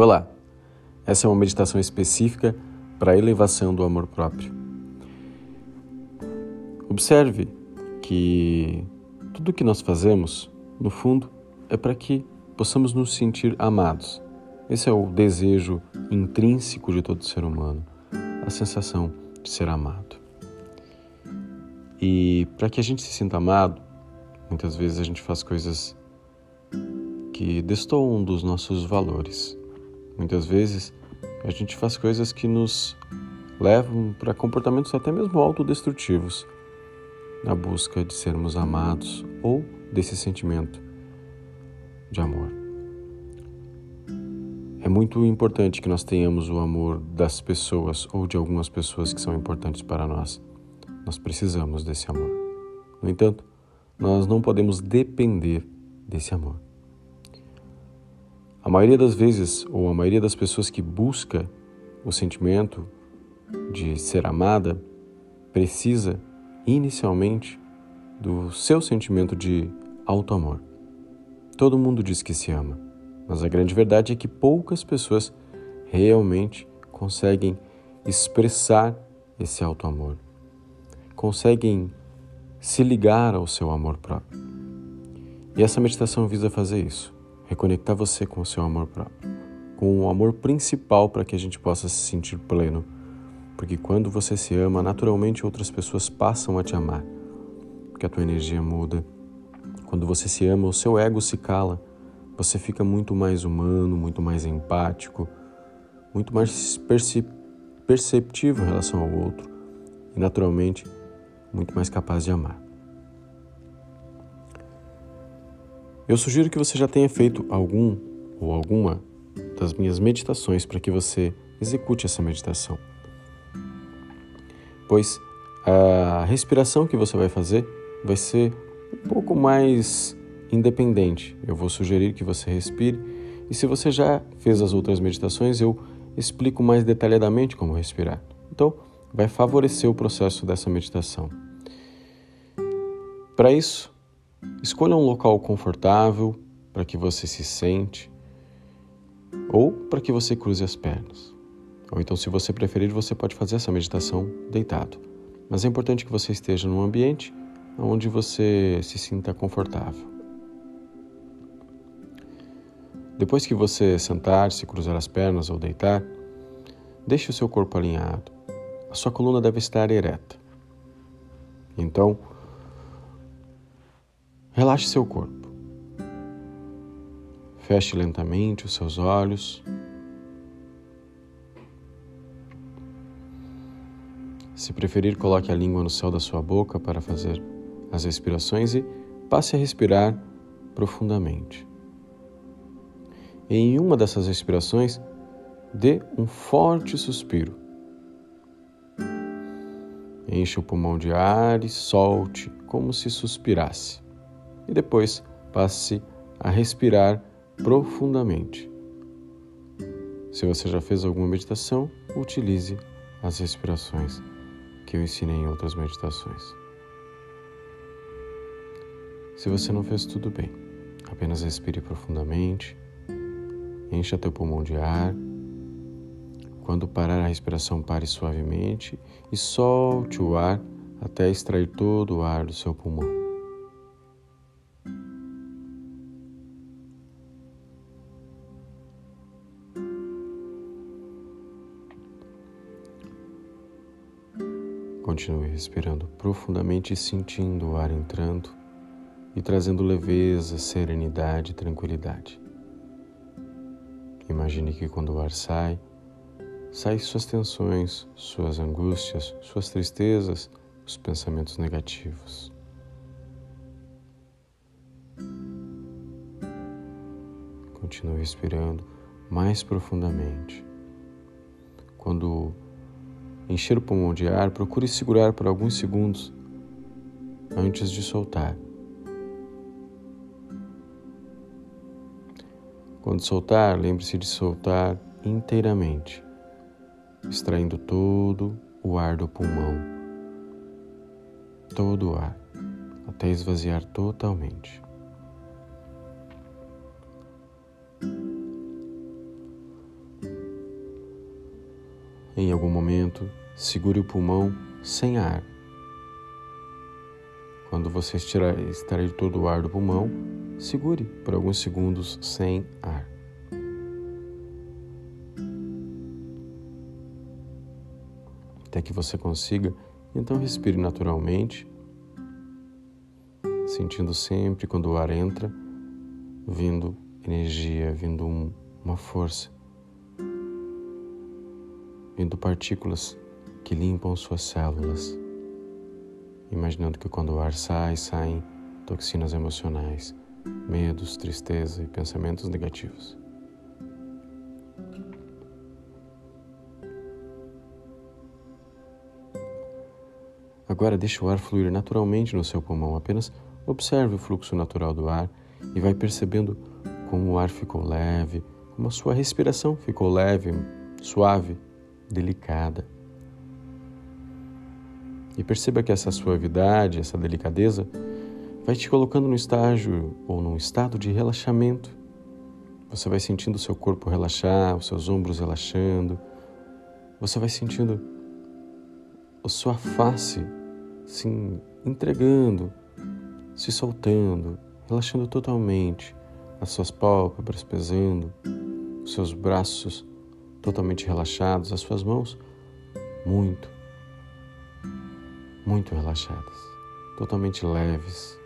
Olá, essa é uma meditação específica para a elevação do amor próprio. Observe que tudo o que nós fazemos, no fundo, é para que possamos nos sentir amados. Esse é o desejo intrínseco de todo ser humano, a sensação de ser amado. E para que a gente se sinta amado, muitas vezes a gente faz coisas que destoam dos nossos valores. Muitas vezes a gente faz coisas que nos levam para comportamentos até mesmo autodestrutivos, na busca de sermos amados ou desse sentimento de amor. É muito importante que nós tenhamos o amor das pessoas ou de algumas pessoas que são importantes para nós. Nós precisamos desse amor. No entanto, nós não podemos depender desse amor. A maioria das vezes, ou a maioria das pessoas que busca o sentimento de ser amada, precisa inicialmente do seu sentimento de auto-amor. Todo mundo diz que se ama, mas a grande verdade é que poucas pessoas realmente conseguem expressar esse auto-amor, conseguem se ligar ao seu amor próprio. E essa meditação visa fazer isso reconectar você com o seu amor próprio, com o amor principal para que a gente possa se sentir pleno. Porque quando você se ama, naturalmente outras pessoas passam a te amar, porque a tua energia muda. Quando você se ama, o seu ego se cala, você fica muito mais humano, muito mais empático, muito mais percep perceptivo em relação ao outro e, naturalmente, muito mais capaz de amar. Eu sugiro que você já tenha feito algum ou alguma das minhas meditações para que você execute essa meditação. Pois a respiração que você vai fazer vai ser um pouco mais independente. Eu vou sugerir que você respire e se você já fez as outras meditações, eu explico mais detalhadamente como respirar. Então, vai favorecer o processo dessa meditação. Para isso, Escolha um local confortável para que você se sente ou para que você cruze as pernas. Ou então, se você preferir, você pode fazer essa meditação deitado. Mas é importante que você esteja num ambiente onde você se sinta confortável. Depois que você sentar, se cruzar as pernas ou deitar, deixe o seu corpo alinhado. A sua coluna deve estar ereta. Então, Relaxe seu corpo. Feche lentamente os seus olhos. Se preferir, coloque a língua no céu da sua boca para fazer as respirações e passe a respirar profundamente. Em uma dessas respirações, dê um forte suspiro. Enche o pulmão de ar e solte como se suspirasse e depois passe a respirar profundamente. Se você já fez alguma meditação, utilize as respirações que eu ensinei em outras meditações. Se você não fez tudo bem, apenas respire profundamente, encha teu pulmão de ar. Quando parar a respiração, pare suavemente e solte o ar até extrair todo o ar do seu pulmão. Continue respirando profundamente e sentindo o ar entrando e trazendo leveza, serenidade e tranquilidade. Imagine que quando o ar sai, sai suas tensões, suas angústias, suas tristezas, os pensamentos negativos. Continue respirando mais profundamente. Quando encher o pulmão de ar, procure segurar por alguns segundos antes de soltar. Quando soltar, lembre-se de soltar inteiramente, extraindo todo o ar do pulmão, todo o ar, até esvaziar totalmente. Em algum momento, segure o pulmão sem ar. Quando você extrair todo o ar do pulmão, segure por alguns segundos sem ar. Até que você consiga, então respire naturalmente, sentindo sempre quando o ar entra, vindo energia, vindo um, uma força, vindo partículas que limpam suas células imaginando que quando o ar sai, saem toxinas emocionais, medos, tristeza e pensamentos negativos. Agora deixe o ar fluir naturalmente no seu pulmão, apenas observe o fluxo natural do ar e vai percebendo como o ar ficou leve, como a sua respiração ficou leve, suave, delicada. E perceba que essa suavidade, essa delicadeza, vai te colocando no estágio ou num estado de relaxamento. Você vai sentindo o seu corpo relaxar, os seus ombros relaxando. Você vai sentindo a sua face se entregando, se soltando, relaxando totalmente, as suas pálpebras pesando, os seus braços totalmente relaxados, as suas mãos muito, muito relaxadas, totalmente leves.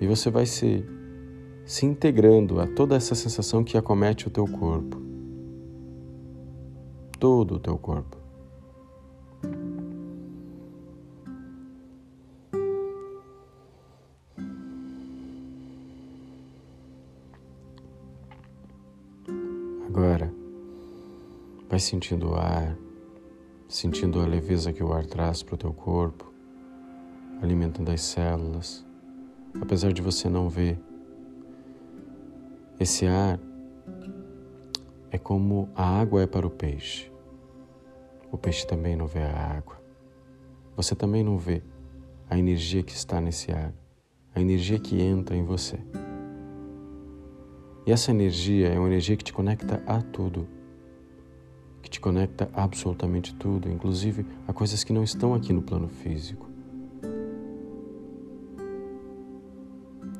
E você vai se, se integrando a toda essa sensação que acomete o teu corpo. Todo o teu corpo. Vai sentindo o ar sentindo a leveza que o ar traz para o teu corpo, alimentando as células, apesar de você não ver. Esse ar é como a água é para o peixe. O peixe também não vê a água. Você também não vê a energia que está nesse ar, a energia que entra em você. E essa energia é uma energia que te conecta a tudo que te conecta a absolutamente tudo, inclusive a coisas que não estão aqui no plano físico.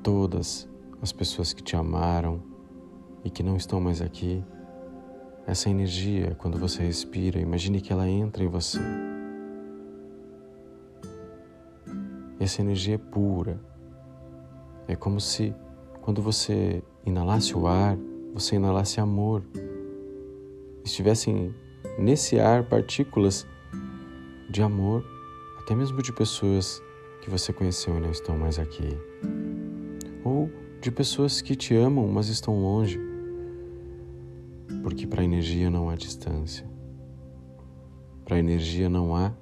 Todas as pessoas que te amaram e que não estão mais aqui, essa energia, quando você respira, imagine que ela entra em você. Essa energia é pura. É como se, quando você inalasse o ar, você inalasse amor estivessem nesse ar partículas de amor, até mesmo de pessoas que você conheceu e não estão mais aqui, ou de pessoas que te amam, mas estão longe, porque para a energia não há distância, para a energia não há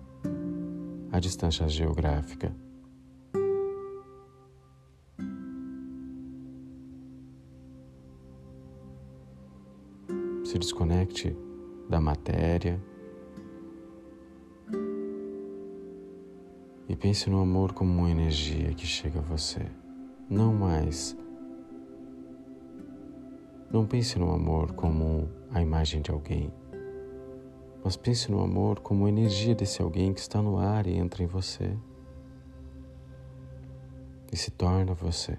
a distância geográfica. Desconecte da matéria e pense no amor como uma energia que chega a você. Não mais. Não pense no amor como a imagem de alguém, mas pense no amor como a energia desse alguém que está no ar e entra em você e se torna você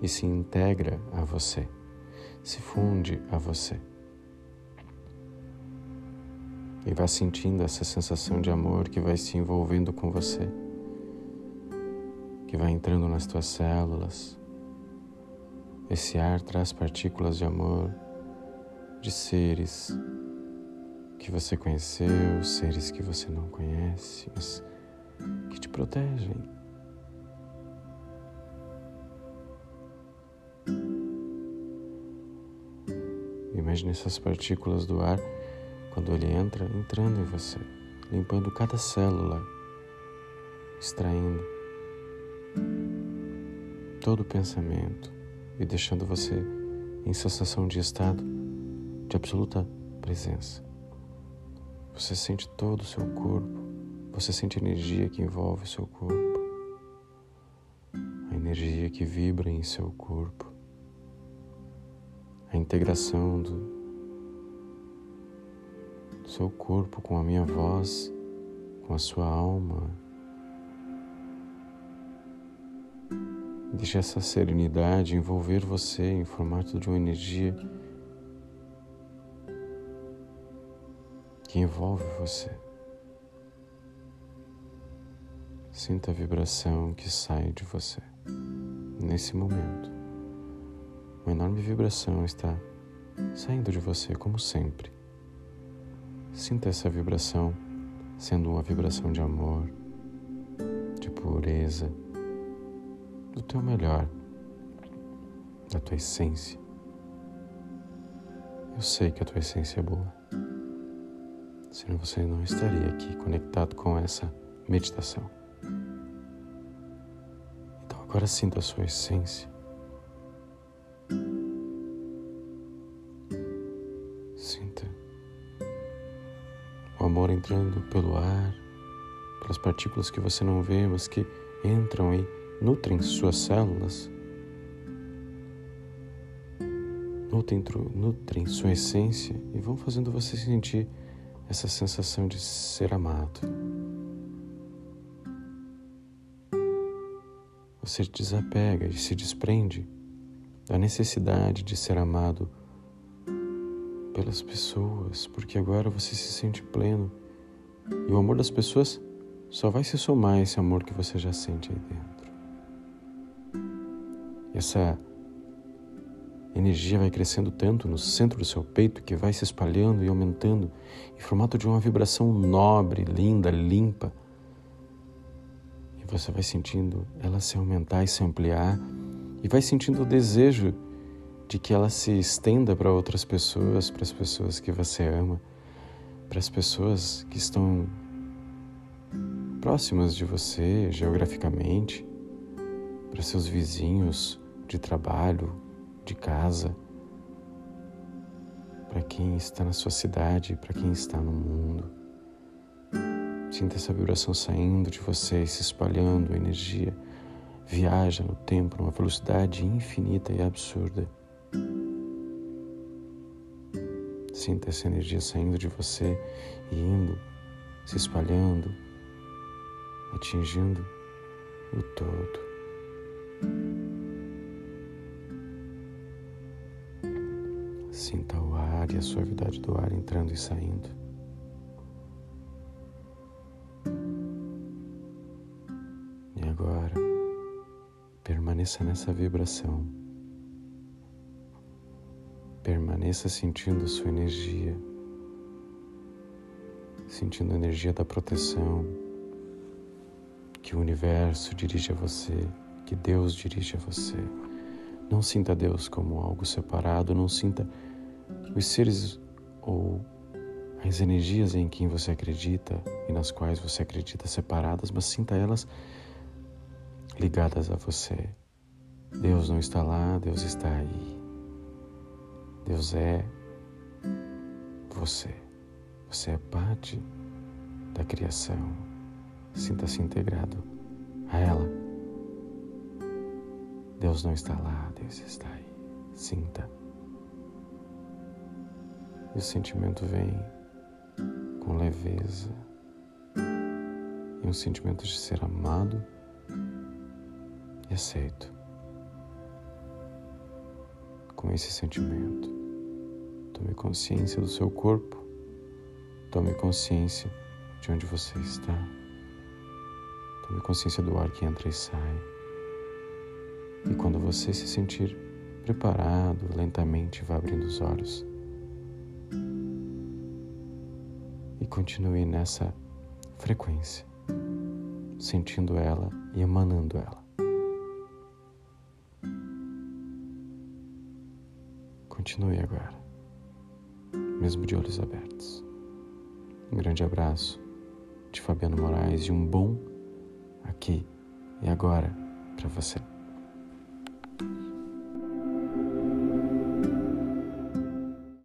e se integra a você se funde a você. E vá sentindo essa sensação de amor que vai se envolvendo com você, que vai entrando nas tuas células. Esse ar traz partículas de amor de seres que você conheceu, seres que você não conhece, mas que te protegem Imagine essas partículas do ar quando ele entra, entrando em você, limpando cada célula, extraindo todo o pensamento e deixando você em sensação de estado de absoluta presença. Você sente todo o seu corpo, você sente a energia que envolve o seu corpo, a energia que vibra em seu corpo a integração do, seu corpo com a minha voz, com a sua alma. Deixe essa serenidade envolver você em formato de uma energia que envolve você. Sinta a vibração que sai de você nesse momento. Uma enorme vibração está saindo de você, como sempre. Sinta essa vibração sendo uma vibração de amor, de pureza, do teu melhor, da tua essência. Eu sei que a tua essência é boa. Senão você não estaria aqui conectado com essa meditação. Então agora sinta a sua essência. Amor entrando pelo ar, pelas partículas que você não vê, mas que entram e nutrem suas células, nutrem, nutrem sua essência e vão fazendo você sentir essa sensação de ser amado. Você desapega e se desprende da necessidade de ser amado pelas pessoas, porque agora você se sente pleno e o amor das pessoas só vai se somar a esse amor que você já sente aí dentro. Essa energia vai crescendo tanto no centro do seu peito que vai se espalhando e aumentando em formato de uma vibração nobre, linda, limpa. E você vai sentindo ela se aumentar e se ampliar e vai sentindo o desejo de que ela se estenda para outras pessoas, para as pessoas que você ama, para as pessoas que estão próximas de você geograficamente, para seus vizinhos de trabalho, de casa, para quem está na sua cidade, para quem está no mundo. Sinta essa vibração saindo de você se espalhando, a energia viaja no tempo numa velocidade infinita e absurda. Sinta essa energia saindo de você e indo, se espalhando, atingindo o todo. Sinta o ar e a suavidade do ar entrando e saindo. E agora, permaneça nessa vibração. Permaneça sentindo sua energia, sentindo a energia da proteção que o universo dirige a você, que Deus dirige a você. Não sinta Deus como algo separado, não sinta os seres ou as energias em quem você acredita e nas quais você acredita separadas, mas sinta elas ligadas a você. Deus não está lá, Deus está aí. Deus é você. Você é parte da criação. Sinta-se integrado a ela. Deus não está lá, Deus está aí. Sinta. E o sentimento vem com leveza e um sentimento de ser amado e aceito. Com esse sentimento, tome consciência do seu corpo, tome consciência de onde você está, tome consciência do ar que entra e sai. E quando você se sentir preparado, lentamente vá abrindo os olhos e continue nessa frequência, sentindo ela e emanando ela. Continue agora, mesmo de olhos abertos. Um grande abraço de Fabiano Moraes e um bom aqui e agora para você.